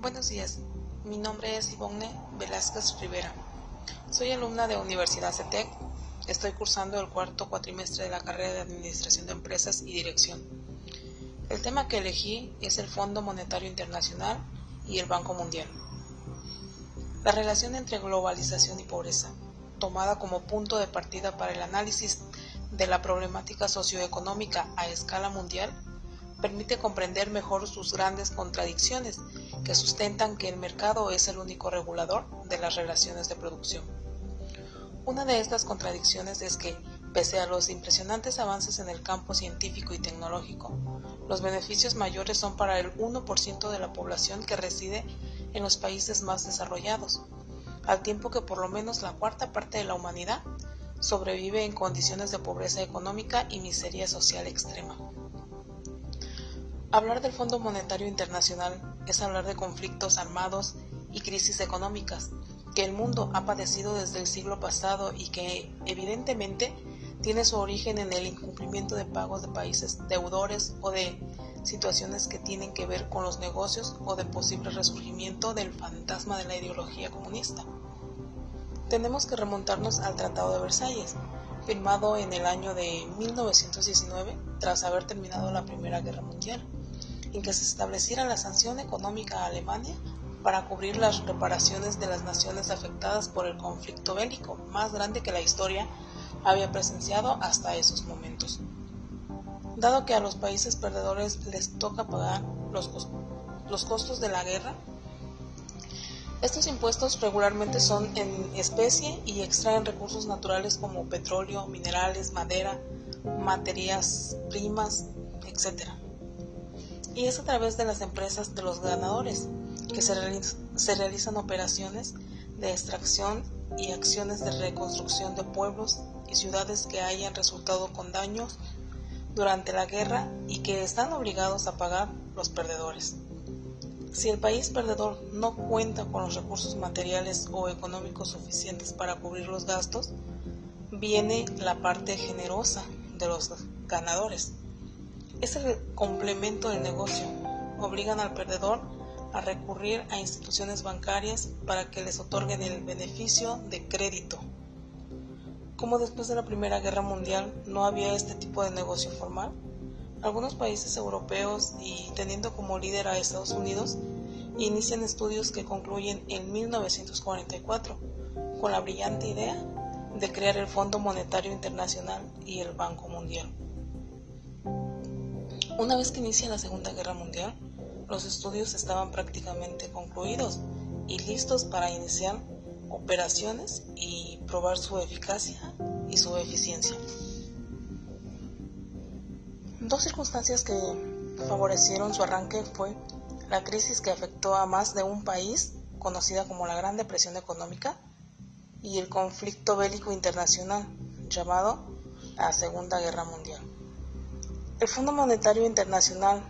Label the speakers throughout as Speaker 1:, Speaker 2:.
Speaker 1: Buenos días, mi nombre es Ivonne Velázquez Rivera. Soy alumna de Universidad CETEC. Estoy cursando el cuarto cuatrimestre de la carrera de Administración de Empresas y Dirección. El tema que elegí es el Fondo Monetario Internacional y el Banco Mundial. La relación entre globalización y pobreza, tomada como punto de partida para el análisis de la problemática socioeconómica a escala mundial, permite comprender mejor sus grandes contradicciones que sustentan que el mercado es el único regulador de las relaciones de producción. Una de estas contradicciones es que, pese a los impresionantes avances en el campo científico y tecnológico, los beneficios mayores son para el 1% de la población que reside en los países más desarrollados, al tiempo que por lo menos la cuarta parte de la humanidad sobrevive en condiciones de pobreza económica y miseria social extrema. Hablar del Fondo Monetario Internacional es hablar de conflictos armados y crisis económicas que el mundo ha padecido desde el siglo pasado y que evidentemente tiene su origen en el incumplimiento de pagos de países deudores o de situaciones que tienen que ver con los negocios o de posible resurgimiento del fantasma de la ideología comunista. Tenemos que remontarnos al Tratado de Versalles, firmado en el año de 1919 tras haber terminado la Primera Guerra Mundial en que se estableciera la sanción económica a Alemania para cubrir las reparaciones de las naciones afectadas por el conflicto bélico más grande que la historia había presenciado hasta esos momentos. Dado que a los países perdedores les toca pagar los, los costos de la guerra, estos impuestos regularmente son en especie y extraen recursos naturales como petróleo, minerales, madera, materias primas, etc y es a través de las empresas de los ganadores que se, realizan operaciones de extracción y acciones de reconstrucción de pueblos y ciudades que hayan resultado con daños durante la guerra y que están obligados a pagar los perdedores. Si el país perdedor no cuenta con los recursos materiales o económicos suficientes para cubrir los gastos, viene la parte generosa de los ganadores es el complemento del negocio. Obligan al perdedor a recurrir a instituciones bancarias para que les otorguen el beneficio de crédito. Como después de la Primera Guerra Mundial no había este tipo de negocio formal, algunos países europeos y teniendo como líder a Estados Unidos inician estudios que concluyen en 1944 con la brillante idea de crear el Fondo Monetario Internacional y el Banco Mundial. Una vez que inicia la Segunda Guerra Mundial, los estudios estaban prácticamente concluidos y listos para iniciar operaciones y probar su eficacia y su eficiencia. Dos circunstancias que favorecieron su arranque fue la crisis que afectó a más de un país, conocida como la Gran Depresión Económica, y el conflicto bélico internacional, llamado la Segunda Guerra Mundial. El Fondo Monetario Internacional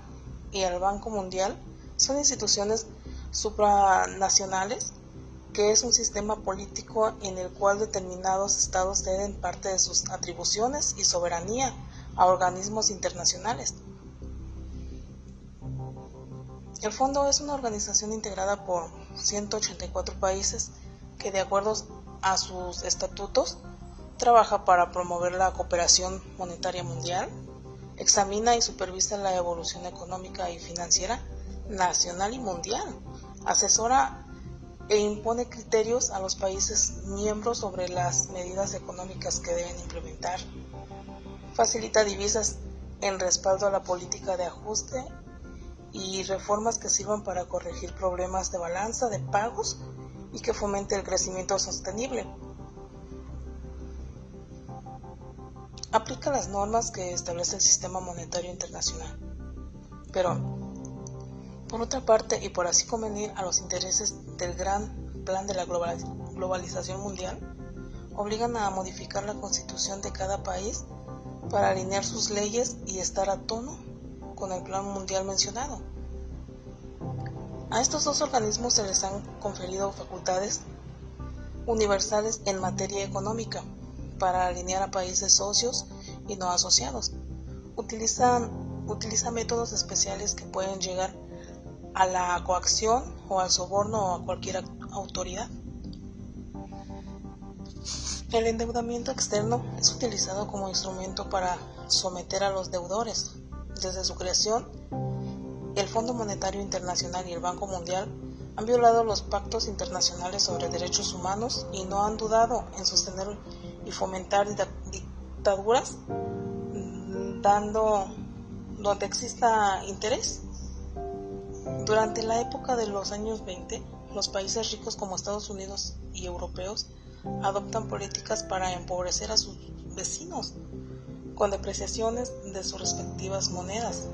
Speaker 1: y el Banco Mundial son instituciones supranacionales que es un sistema político en el cual determinados estados ceden parte de sus atribuciones y soberanía a organismos internacionales. El fondo es una organización integrada por 184 países que de acuerdo a sus estatutos trabaja para promover la cooperación monetaria mundial, examina y supervisa la evolución económica y financiera nacional y mundial, asesora e impone criterios a los países miembros sobre las medidas económicas que deben implementar, facilita divisas en respaldo a la política de ajuste y reformas que sirvan para corregir problemas de balanza de pagos y que fomente el crecimiento sostenible aplica las normas que establece el sistema monetario internacional. Pero, por otra parte, y por así convenir a los intereses del gran plan de la globalización mundial, obligan a modificar la constitución de cada país para alinear sus leyes y estar a tono con el plan mundial mencionado. A estos dos organismos se les han conferido facultades universales en materia económica, para alinear a países socios y no asociados. Utilizan, utiliza métodos especiales que pueden llegar a la coacción o al soborno o a cualquier autoridad. El endeudamiento externo es utilizado como instrumento para someter a los deudores. Desde su creación, el Fondo Monetario Internacional y el Banco Mundial han violado los pactos internacionales sobre derechos humanos y no han dudado en sostener y fomentar dictaduras mm, dando donde exista interés. Durante la época de los años 20, los países ricos como Estados Unidos y europeos adoptan políticas para empobrecer a sus vecinos con depreciaciones de sus respectivas monedas.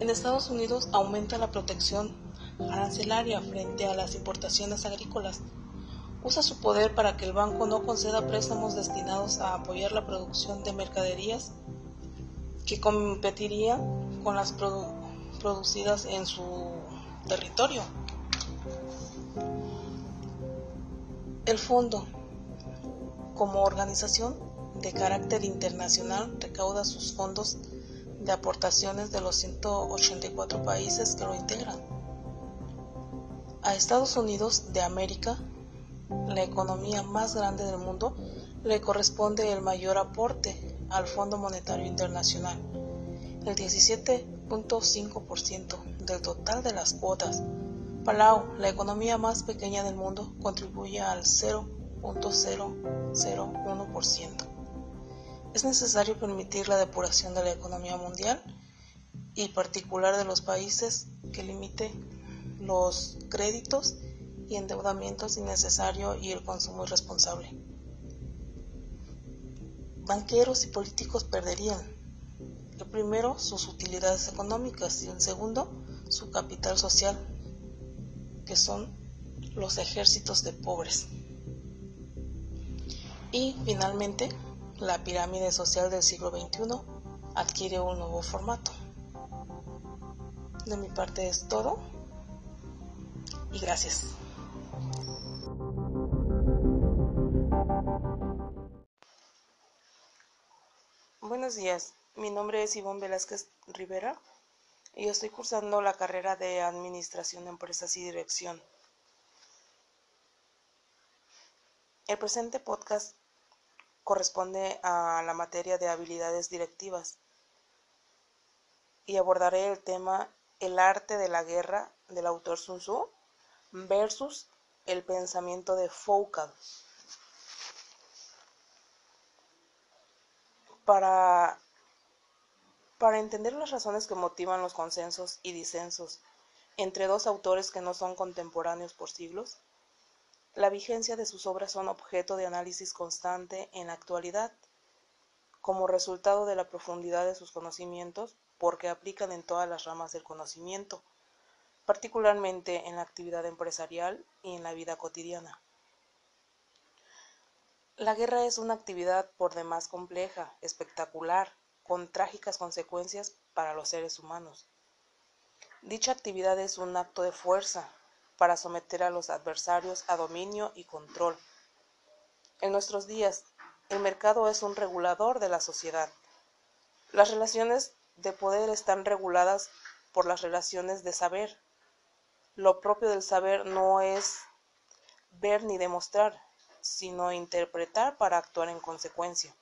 Speaker 1: En Estados Unidos aumenta la protección arancelaria frente a las importaciones agrícolas. Usa su poder para que el banco no conceda préstamos destinados a apoyar la producción de mercaderías que competirían con las producidas en su territorio. El fondo, como organización de carácter internacional, recauda sus fondos de aportaciones de los 184 países que lo integran. A Estados Unidos de América, la economía más grande del mundo, le corresponde el mayor aporte al Fondo Monetario Internacional, el 17.5% del total de las cuotas Palau, la economía más pequeña del mundo, contribuye al 0.001%. Es necesario permitir la depuración de la economía mundial y particular de los países que limite los créditos y endeudamientos innecesarios y el consumo irresponsable. Banqueros y políticos perderían, el primero, sus utilidades económicas y el segundo, su capital social que son los ejércitos de pobres. Y finalmente, la pirámide social del siglo XXI adquiere un nuevo formato. De mi parte es todo y gracias. Días, mi nombre es Ivonne Velázquez Rivera y estoy cursando la carrera de Administración de Empresas y Dirección. El presente podcast corresponde a la materia de habilidades directivas y abordaré el tema El arte de la guerra del autor Sun Tzu versus el pensamiento de Foucault. Para entender las razones que motivan los consensos y disensos entre dos autores que no son contemporáneos por siglos, la vigencia de sus obras son objeto de análisis constante en la actualidad, como resultado de la profundidad de sus conocimientos, porque aplican en todas las ramas del conocimiento, particularmente en la actividad empresarial y en la vida cotidiana. La guerra es una actividad por demás compleja, espectacular, con trágicas consecuencias para los seres humanos. Dicha actividad es un acto de fuerza para someter a los adversarios a dominio y control. En nuestros días, el mercado es un regulador de la sociedad. Las relaciones de poder están reguladas por las relaciones de saber. Lo propio del saber no es ver ni demostrar, sino interpretar para actuar en consecuencia.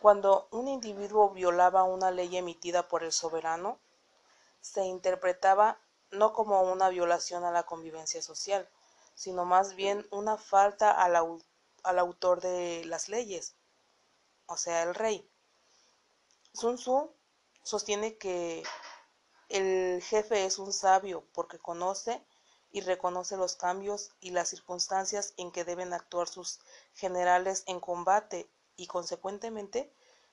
Speaker 1: Cuando un individuo violaba una ley emitida por el soberano, se interpretaba no como una violación a la convivencia social, sino más bien una falta al, autor de las leyes, o sea, el rey. Sun Tzu sostiene que el jefe es un sabio porque conoce y reconoce los cambios y las circunstancias en que deben actuar sus generales en combate y consecuentemente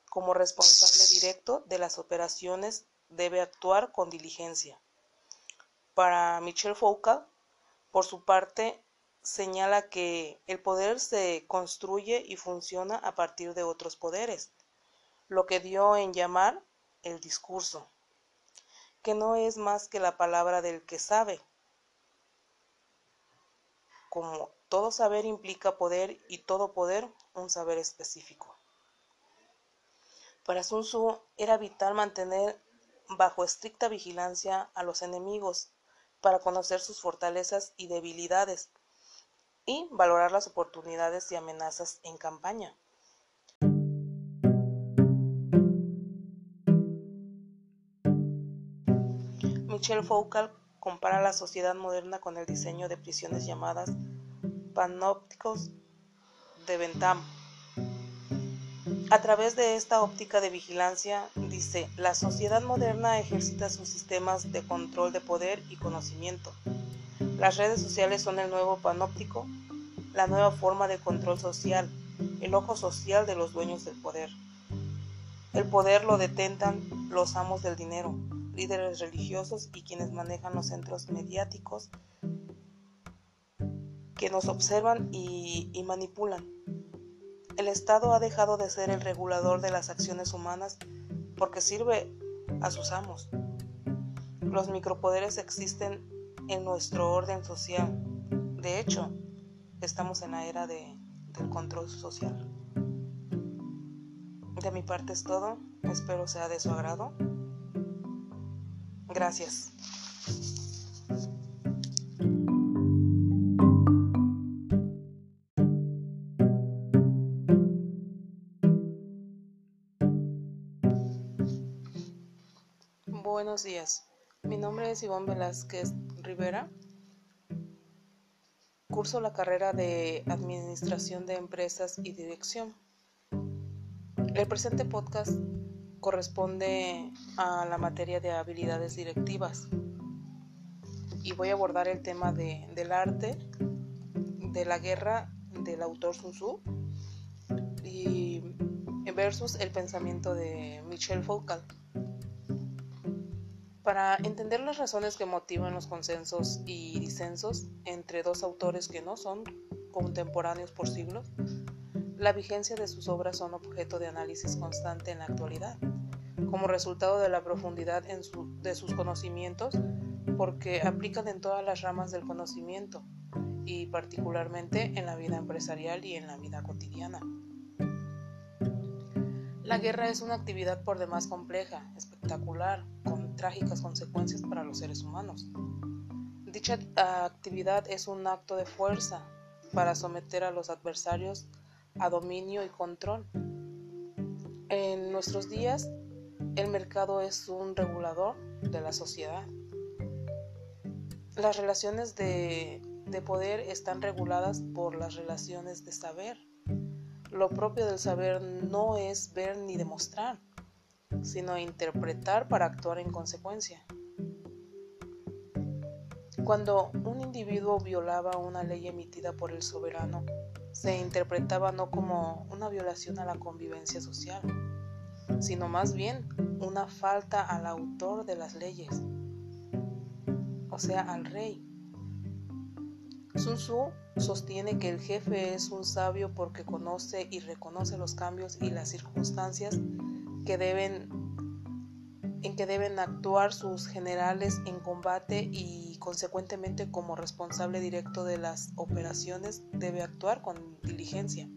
Speaker 1: como responsable directo de las operaciones debe actuar con diligencia. Para Michel Foucault, por su parte, señala que el poder se construye y funciona a partir de otros poderes, lo que dio en llamar el discurso, que no es más que la palabra del que sabe. Como todo saber implica poder y todo poder un saber específico. Para Sun Tzu era vital mantener bajo estricta vigilancia a los enemigos para conocer sus fortalezas y debilidades y valorar las oportunidades y amenazas en campaña. Michel Foucault compara la sociedad moderna con el diseño de prisiones llamadas panópticos de Bentham. A través de esta óptica de vigilancia, dice, la sociedad moderna ejercita sus sistemas de control de poder y conocimiento. Las redes sociales son el nuevo panóptico, la nueva forma de control social, el ojo social de los dueños del poder. El poder lo detentan los amos del dinero, líderes religiosos y quienes manejan los centros mediáticos que nos observan y, manipulan. El Estado ha dejado de ser el regulador de las acciones humanas porque sirve a sus amos. Los micropoderes existen en nuestro orden social. De hecho, estamos en la era de, del control social. De mi parte es todo. Espero sea de su agrado. Gracias. Buenos días. Mi nombre es Ivonne Velázquez Rivera. Curso la carrera de Administración de Empresas y Dirección. El presente podcast corresponde a la materia de habilidades directivas y voy a abordar el tema de, del arte, de la guerra del autor Sun Tzu y versus el pensamiento de Michel Foucault. Para entender las razones que motivan los consensos y disensos entre dos autores que no son contemporáneos por siglos, la vigencia de sus obras son objeto de análisis constante en la actualidad, como resultado de la profundidad de sus conocimientos, porque aplican en todas las ramas del conocimiento y particularmente en la vida empresarial y en la vida cotidiana. La guerra es una actividad por demás compleja, espectacular, con trágicas consecuencias para los seres humanos. Dicha actividad es un acto de fuerza para someter a los adversarios a dominio y control. En nuestros días, el mercado es un regulador de la sociedad. Las relaciones de, de, poder están reguladas por las relaciones de saber. Lo propio del saber no es ver ni demostrar, sino interpretar para actuar en consecuencia. Cuando un individuo violaba una ley emitida por el soberano, se interpretaba no como una violación a la convivencia social, sino más bien una falta al autor de las leyes, o sea, al rey. Sun Tzu sostiene que el jefe es un sabio porque conoce y reconoce los cambios y las circunstancias que deben en que deben actuar sus generales en combate y consecuentemente como responsable directo de las operaciones debe actuar con diligencia.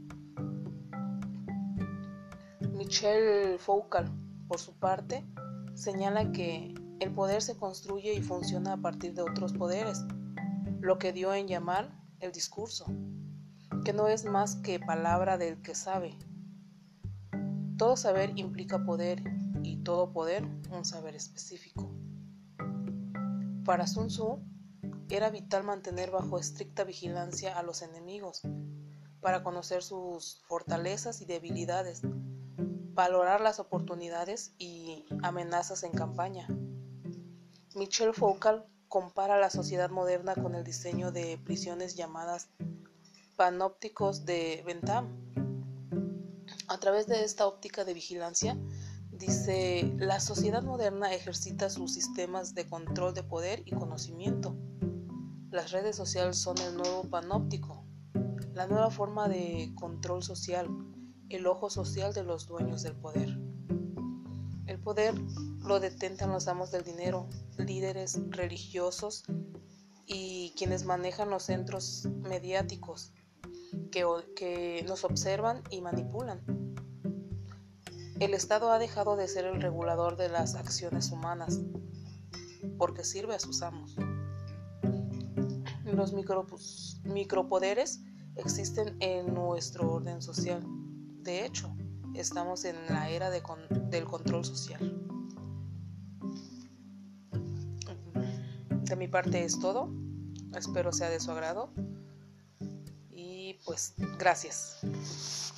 Speaker 1: Michel Foucault, por su parte, señala que el poder se construye y funciona a partir de otros poderes, lo que dio en llamar el discurso, que no es más que palabra del que sabe. Todo saber implica poder y todo poder un saber específico. Para Sun Tzu era vital mantener bajo estricta vigilancia a los enemigos, para conocer sus fortalezas y debilidades, valorar las oportunidades y amenazas en campaña. Michel Foucault compara la sociedad moderna con el diseño de prisiones llamadas panópticos de Bentham. A través de esta óptica de vigilancia, Dice, la sociedad moderna ejercita sus sistemas de control de poder y conocimiento. Las redes sociales son el nuevo panóptico, la nueva forma de control social, el ojo social de los dueños del poder. El poder lo detentan los amos del dinero, líderes religiosos y quienes manejan los centros mediáticos que, que nos observan y manipulan. El Estado ha dejado de ser el regulador de las acciones humanas porque sirve a sus amos. Los micropoderes existen en nuestro orden social. De hecho, estamos en la era del control social. De mi parte es todo. Espero sea de su agrado. Y pues gracias.